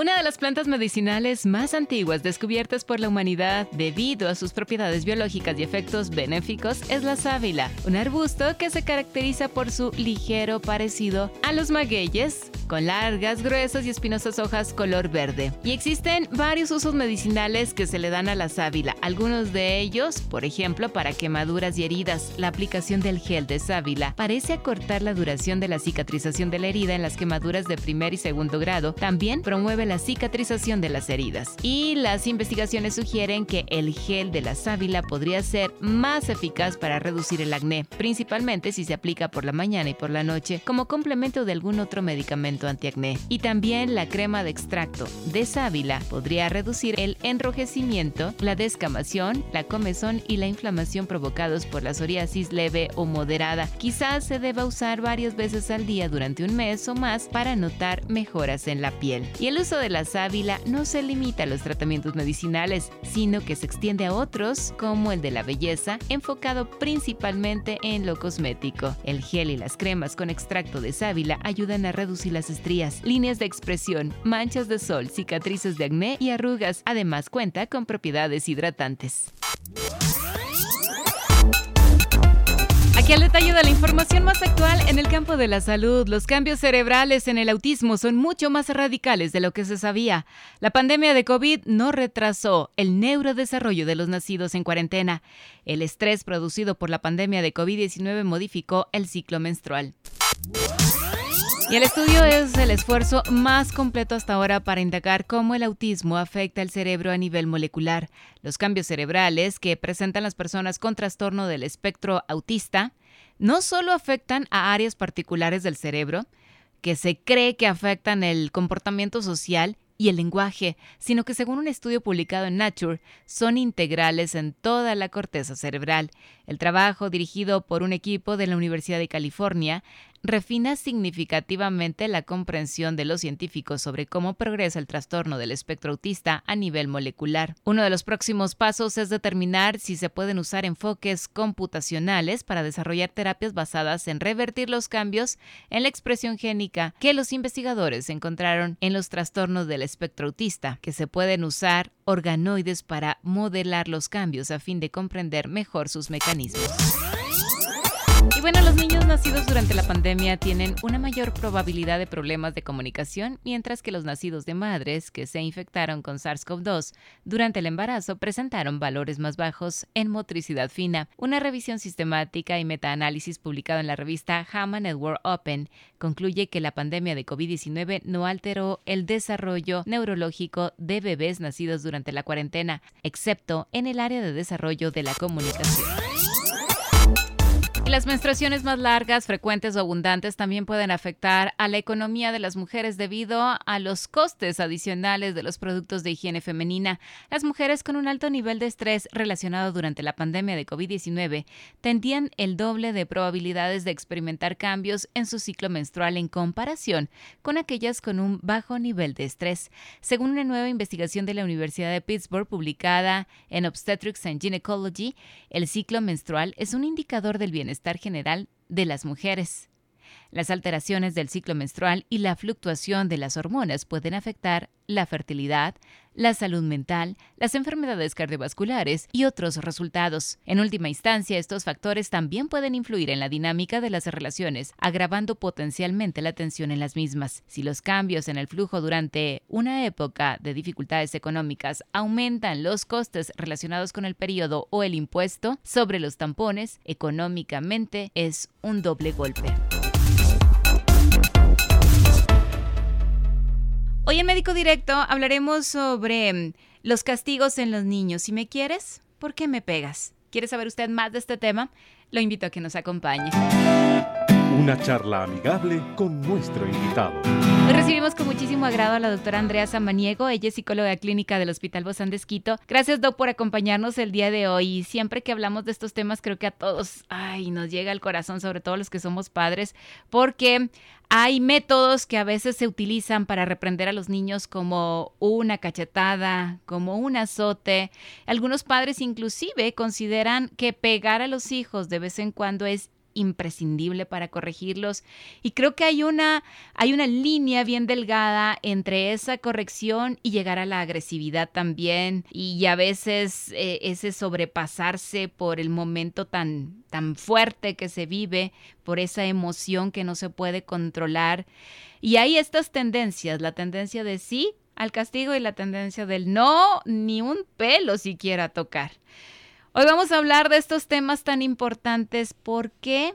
Una de las plantas medicinales más antiguas descubiertas por la humanidad debido a sus propiedades biológicas y efectos benéficos es la sábila, un arbusto que se caracteriza por su ligero parecido a los magueyes, con largas, gruesas y espinosas hojas color verde. Y existen varios usos medicinales que se le dan a la sábila, algunos de ellos, por ejemplo, para quemaduras y heridas. La aplicación del gel de sábila parece acortar la duración de la cicatrización de la herida en las quemaduras de primer y segundo grado. También promueve la cicatrización de las heridas. Y las investigaciones sugieren que el gel de la sábila podría ser más eficaz para reducir el acné, principalmente si se aplica por la mañana y por la noche como complemento de algún otro medicamento antiacné. Y también la crema de extracto de sábila podría reducir el enrojecimiento, la descamación, la comezón y la inflamación provocados por la psoriasis leve o moderada. Quizás se deba usar varias veces al día durante un mes o más para notar mejoras en la piel. Y el uso de la sábila no se limita a los tratamientos medicinales, sino que se extiende a otros, como el de la belleza, enfocado principalmente en lo cosmético. El gel y las cremas con extracto de sábila ayudan a reducir las estrías, líneas de expresión, manchas de sol, cicatrices de acné y arrugas. Además cuenta con propiedades hidratantes. Aquí al detalle de la información más actual en el campo de la salud. Los cambios cerebrales en el autismo son mucho más radicales de lo que se sabía. La pandemia de COVID no retrasó el neurodesarrollo de los nacidos en cuarentena. El estrés producido por la pandemia de COVID-19 modificó el ciclo menstrual. Y el estudio es el esfuerzo más completo hasta ahora para indagar cómo el autismo afecta el cerebro a nivel molecular. Los cambios cerebrales que presentan las personas con trastorno del espectro autista no solo afectan a áreas particulares del cerebro, que se cree que afectan el comportamiento social y el lenguaje, sino que según un estudio publicado en Nature, son integrales en toda la corteza cerebral. El trabajo, dirigido por un equipo de la Universidad de California, refina significativamente la comprensión de los científicos sobre cómo progresa el trastorno del espectro autista a nivel molecular. Uno de los próximos pasos es determinar si se pueden usar enfoques computacionales para desarrollar terapias basadas en revertir los cambios en la expresión génica que los investigadores encontraron en los trastornos del espectro autista, que se pueden usar organoides para modelar los cambios a fin de comprender mejor sus mecanismos. Y bueno, los niños nacidos durante la pandemia tienen una mayor probabilidad de problemas de comunicación, mientras que los nacidos de madres que se infectaron con SARS-CoV-2 durante el embarazo presentaron valores más bajos en motricidad fina. Una revisión sistemática y metaanálisis publicado en la revista JAMA Network Open concluye que la pandemia de COVID-19 no alteró el desarrollo neurológico de bebés nacidos durante la cuarentena, excepto en el área de desarrollo de la comunicación las menstruaciones más largas, frecuentes o abundantes también pueden afectar a la economía de las mujeres debido a los costes adicionales de los productos de higiene femenina. Las mujeres con un alto nivel de estrés relacionado durante la pandemia de COVID-19 tendían el doble de probabilidades de experimentar cambios en su ciclo menstrual en comparación con aquellas con un bajo nivel de estrés. Según una nueva investigación de la Universidad de Pittsburgh publicada en Obstetrics and Gynecology, el ciclo menstrual es un indicador del bienestar general de las mujeres. Las alteraciones del ciclo menstrual y la fluctuación de las hormonas pueden afectar la fertilidad, la salud mental, las enfermedades cardiovasculares y otros resultados. En última instancia, estos factores también pueden influir en la dinámica de las relaciones, agravando potencialmente la tensión en las mismas. Si los cambios en el flujo durante una época de dificultades económicas aumentan los costes relacionados con el periodo o el impuesto sobre los tampones, económicamente es un doble golpe. Hoy en Médico Directo hablaremos sobre mm, los castigos en los niños. Si me quieres, ¿por qué me pegas? ¿Quiere saber usted más de este tema? Lo invito a que nos acompañe. Una charla amigable con nuestro invitado. Recibimos con muchísimo agrado a la doctora Andrea Samaniego, ella es psicóloga clínica del Hospital Bozán de Esquito. Gracias, Doc, por acompañarnos el día de hoy. Siempre que hablamos de estos temas, creo que a todos, ay, nos llega al corazón, sobre todo los que somos padres, porque hay métodos que a veces se utilizan para reprender a los niños como una cachetada, como un azote. Algunos padres inclusive consideran que pegar a los hijos de vez en cuando es imprescindible para corregirlos. Y creo que hay una hay una línea bien delgada entre esa corrección y llegar a la agresividad también. Y a veces eh, ese sobrepasarse por el momento tan tan fuerte que se vive por esa emoción que no se puede controlar. Y hay estas tendencias la tendencia de sí al castigo y la tendencia del no ni un pelo siquiera tocar Hoy vamos a hablar de estos temas tan importantes. ¿Por qué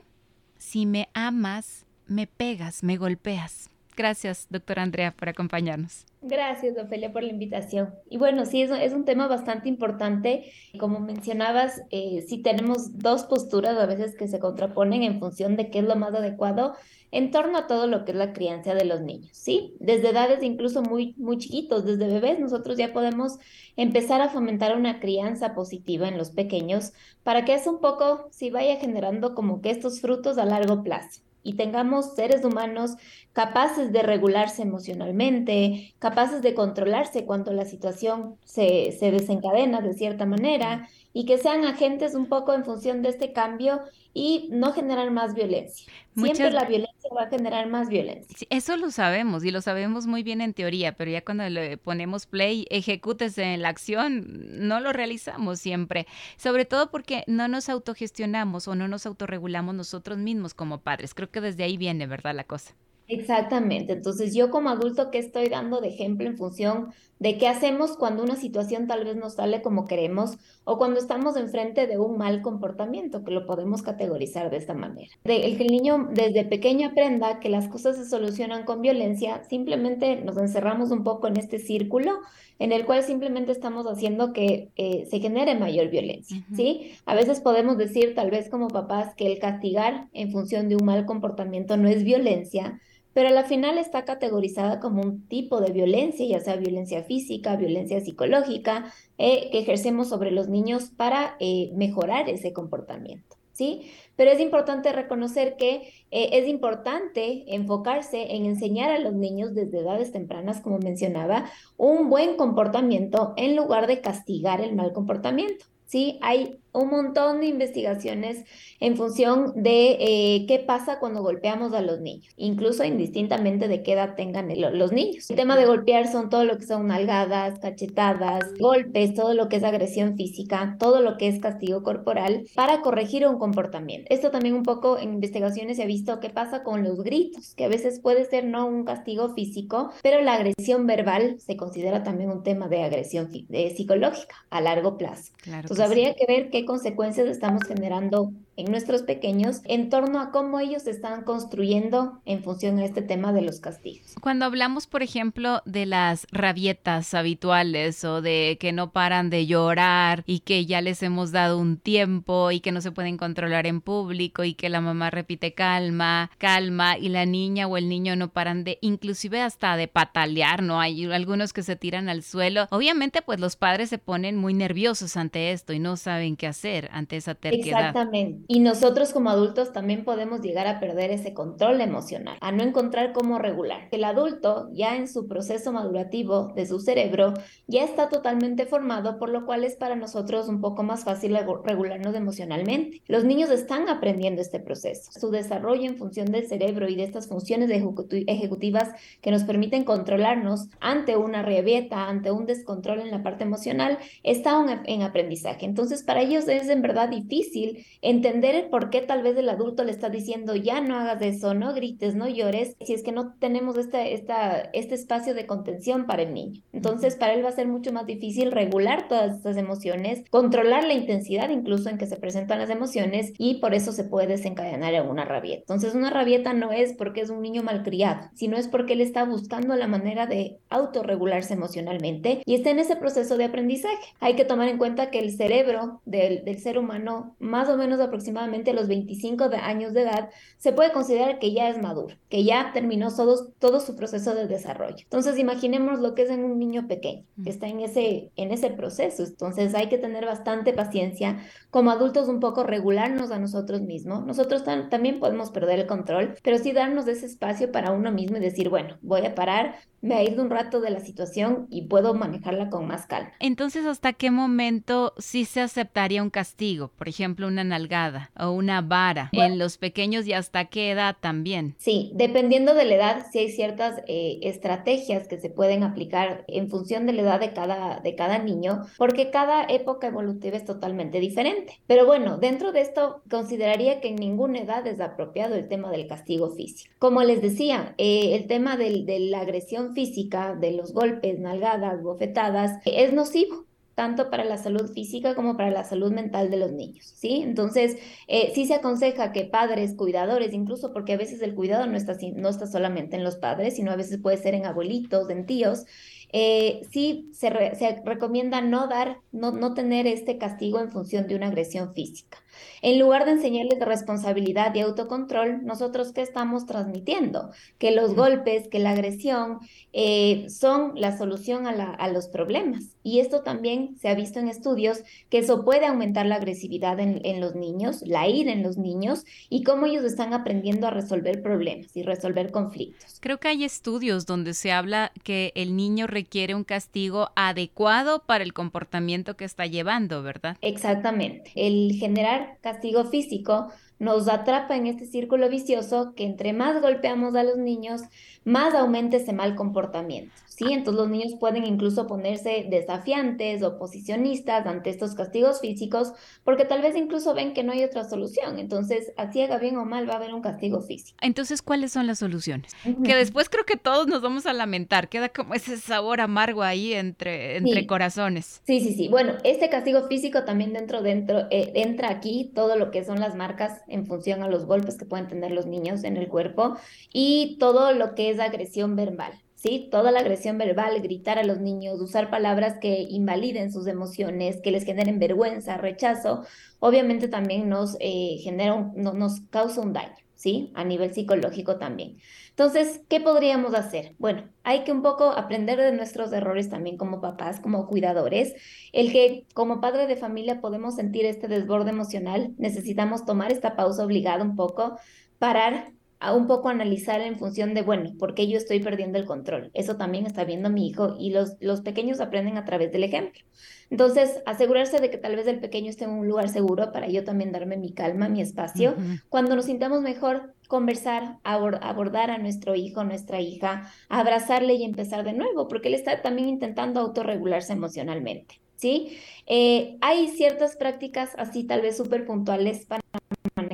si me amas, me pegas, me golpeas? Gracias, doctora Andrea, por acompañarnos. Gracias, Ofelia, por la invitación. Y bueno, sí, es, un tema bastante importante. Como mencionabas, eh, sí tenemos dos posturas a veces que se contraponen en función de qué es lo más adecuado en torno a todo lo que es la crianza de los niños, ¿sí? Desde edades incluso muy, muy chiquitos, desde bebés, nosotros ya podemos empezar a fomentar una crianza positiva en los pequeños para que eso un poco sí vaya generando como que estos frutos a largo plazo y tengamos seres humanos capaces de regularse emocionalmente, capaces de controlarse cuando la situación se, se desencadena de cierta manera y que sean agentes un poco en función de este cambio y no generar más violencia. Siempre la violencia va a generar más violencia. eso lo sabemos y lo sabemos muy bien en teoría, pero ya cuando le ponemos play, ejecútese en la acción, no lo realizamos siempre. Sobre todo porque no nos autogestionamos o no nos autorregulamos nosotros mismos como padres. Creo que desde ahí viene, ¿verdad? La cosa. Exactamente. Entonces, yo como adulto, ¿qué estoy dando de ejemplo en función de qué hacemos cuando una situación tal vez no sale como queremos o cuando estamos enfrente de un mal comportamiento, que lo podemos categorizar de esta manera? el que el niño desde pequeño aprenda que las cosas se solucionan con violencia, simplemente nos encerramos un poco en este círculo en el cual simplemente estamos haciendo que eh, se genere mayor violencia, ¿sí? A veces podemos decir, tal vez como papás, que el castigar en función de un mal comportamiento no es violencia, pero a la final está categorizada como un tipo de violencia, ya sea violencia física, violencia psicológica, eh, que ejercemos sobre los niños para eh, mejorar ese comportamiento. ¿Sí? Pero es importante reconocer que eh, es importante enfocarse en enseñar a los niños desde edades tempranas, como mencionaba, un buen comportamiento en lugar de castigar el mal comportamiento. ¿sí? Hay un montón de investigaciones en función de eh, qué pasa cuando golpeamos a los niños, incluso indistintamente de qué edad tengan los niños. El tema de golpear son todo lo que son nalgadas, cachetadas, golpes, todo lo que es agresión física, todo lo que es castigo corporal para corregir un comportamiento. Esto también un poco en investigaciones se ha visto qué pasa con los gritos, que a veces puede ser no un castigo físico, pero la agresión verbal se considera también un tema de agresión psicológica a largo plazo. Entonces habría que ver qué consecuencias estamos generando en nuestros pequeños en torno a cómo ellos están construyendo en función a este tema de los castigos. Cuando hablamos, por ejemplo, de las rabietas habituales o de que no paran de llorar y que ya les hemos dado un tiempo y que no se pueden controlar en público y que la mamá repite calma, calma y la niña o el niño no paran de, inclusive hasta de patalear, ¿no? Hay algunos que se tiran al suelo. Obviamente, pues los padres se ponen muy nerviosos ante esto y no saben qué hacer ante esa terquedad. Exactamente. Y nosotros como adultos también podemos llegar a perder ese control emocional, a no encontrar cómo regular. El adulto ya en su proceso madurativo de su cerebro ya está totalmente formado, por lo cual es para nosotros un poco más fácil regularnos emocionalmente. Los niños están aprendiendo este proceso. Su desarrollo en función del cerebro y de estas funciones ejecutivas que nos permiten controlarnos ante una revieta, ante un descontrol en la parte emocional, está en aprendizaje. Entonces, para ellos es en verdad difícil entender entender por qué tal vez el adulto le está diciendo, ya no hagas eso, no grites, no llores, si es que no tenemos este, esta, este espacio de contención para el niño. Entonces, para él va a ser mucho más difícil regular todas estas emociones, controlar la intensidad incluso en que se presentan las emociones y por eso se puede desencadenar en una rabieta. Entonces, una rabieta no es porque es un niño malcriado, sino es porque él está buscando la manera de autorregularse emocionalmente y está en ese proceso de aprendizaje. Hay que tomar en cuenta que el cerebro del, del ser humano más o menos aproximadamente aproximadamente a los 25 de años de edad, se puede considerar que ya es maduro, que ya terminó todo, todo su proceso de desarrollo. Entonces, imaginemos lo que es en un niño pequeño, que está en ese, en ese proceso. Entonces, hay que tener bastante paciencia. Como adultos, un poco regularnos a nosotros mismos. Nosotros también podemos perder el control, pero sí darnos ese espacio para uno mismo y decir, bueno, voy a parar, me ha ido un rato de la situación y puedo manejarla con más calma. Entonces, ¿hasta qué momento sí se aceptaría un castigo? Por ejemplo, una nalgada o una vara en los pequeños y hasta qué edad también. Sí, dependiendo de la edad, sí hay ciertas eh, estrategias que se pueden aplicar en función de la edad de cada, de cada niño, porque cada época evolutiva es totalmente diferente. Pero bueno, dentro de esto consideraría que en ninguna edad es apropiado el tema del castigo físico. Como les decía, eh, el tema del, de la agresión física, de los golpes, nalgadas, bofetadas, es nocivo tanto para la salud física como para la salud mental de los niños, ¿sí? Entonces, eh, sí se aconseja que padres, cuidadores, incluso porque a veces el cuidado no está, no está solamente en los padres, sino a veces puede ser en abuelitos, en tíos, eh, sí se, se, recomienda no dar, no, no tener este castigo en función de una agresión física. En lugar de enseñarles responsabilidad y autocontrol, nosotros qué estamos transmitiendo? Que los golpes, que la agresión eh, son la solución a, los problemas. Y esto también se ha visto en estudios que eso puede aumentar la agresividad en, en los niños, la ira en los niños y cómo ellos están aprendiendo a resolver problemas y resolver conflictos. Creo que hay estudios donde se habla que el niño requiere un castigo adecuado para el comportamiento que está llevando, ¿verdad? Exactamente. El generar castigo físico nos atrapa en este círculo vicioso que entre más golpeamos a los niños, más aumenta ese mal comportamiento. ¿Sí? Entonces los niños pueden incluso ponerse desafiantes, oposicionistas ante estos castigos físicos, porque tal vez incluso ven que no hay otra solución. Entonces, así haga bien o mal, va a haber un castigo físico. Entonces, ¿cuáles son las soluciones? Que después creo que todos nos vamos a lamentar, queda como ese sabor amargo ahí entre, entre corazones. Sí, sí, sí. Bueno, este castigo físico también dentro, dentro, eh, entra aquí todo lo que son las marcas en función a los golpes que pueden tener los niños en el cuerpo y todo lo que es agresión verbal. ¿Sí? Toda la agresión verbal, gritar a los niños, usar palabras que invaliden sus emociones, que les generen vergüenza, rechazo, obviamente también nos eh, genera, nos causa un daño, ¿sí? A nivel psicológico también. Entonces, ¿qué podríamos hacer? Bueno, hay que un poco aprender de nuestros errores también como papás, como cuidadores. El que como padre de familia podemos sentir este desborde emocional, necesitamos tomar esta pausa obligada un poco, parar, a un poco analizar en función de, bueno, ¿por qué yo estoy perdiendo el control? Eso también está viendo mi hijo y los, los pequeños aprenden a través del ejemplo. Entonces, asegurarse de que tal vez el pequeño esté en un lugar seguro para yo también darme mi calma, mi espacio. Cuando nos sintamos mejor, conversar, abordar a nuestro hijo, nuestra hija, abrazarle y empezar de nuevo, porque él está también intentando autorregularse emocionalmente. ¿Sí? Eh, hay ciertas prácticas así tal vez súper puntuales para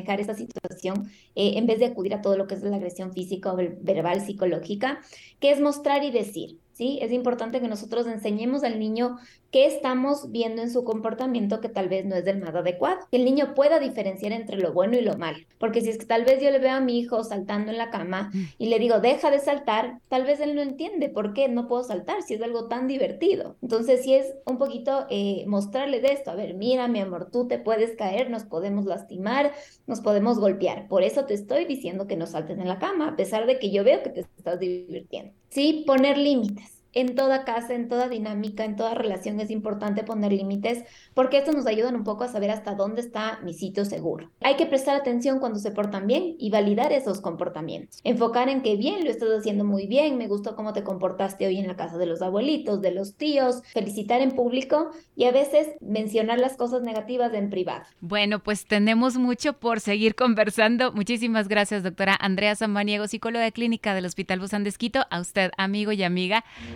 manejar esta situación eh, en vez de acudir a todo lo que es la agresión física o verbal, psicológica, que es mostrar y decir. ¿Sí? Es importante que nosotros enseñemos al niño qué estamos viendo en su comportamiento que tal vez no es del más adecuado. Que el niño pueda diferenciar entre lo bueno y lo malo. Porque si es que tal vez yo le veo a mi hijo saltando en la cama mm. y le digo, deja de saltar, tal vez él no entiende por qué no puedo saltar si es algo tan divertido. Entonces, si es un poquito eh, mostrarle de esto, a ver, mira, mi amor, tú te puedes caer, nos podemos lastimar, nos podemos golpear. Por eso te estoy diciendo que no saltes en la cama, a pesar de que yo veo que te estás divirtiendo. Sí, poner límites en toda casa, en toda dinámica, en toda relación es importante poner límites porque esto nos ayudan un poco a saber hasta dónde está mi sitio seguro. Hay que prestar atención cuando se portan bien y validar esos comportamientos. Enfocar en que bien, lo estás haciendo muy bien, me gustó cómo te comportaste hoy en la casa de los abuelitos, de los tíos, felicitar en público y a veces mencionar las cosas negativas en privado. Bueno, pues tenemos mucho por seguir conversando. Muchísimas gracias, doctora Andrea Samaniego, psicóloga clínica del Hospital Busan de A usted, amigo y amiga.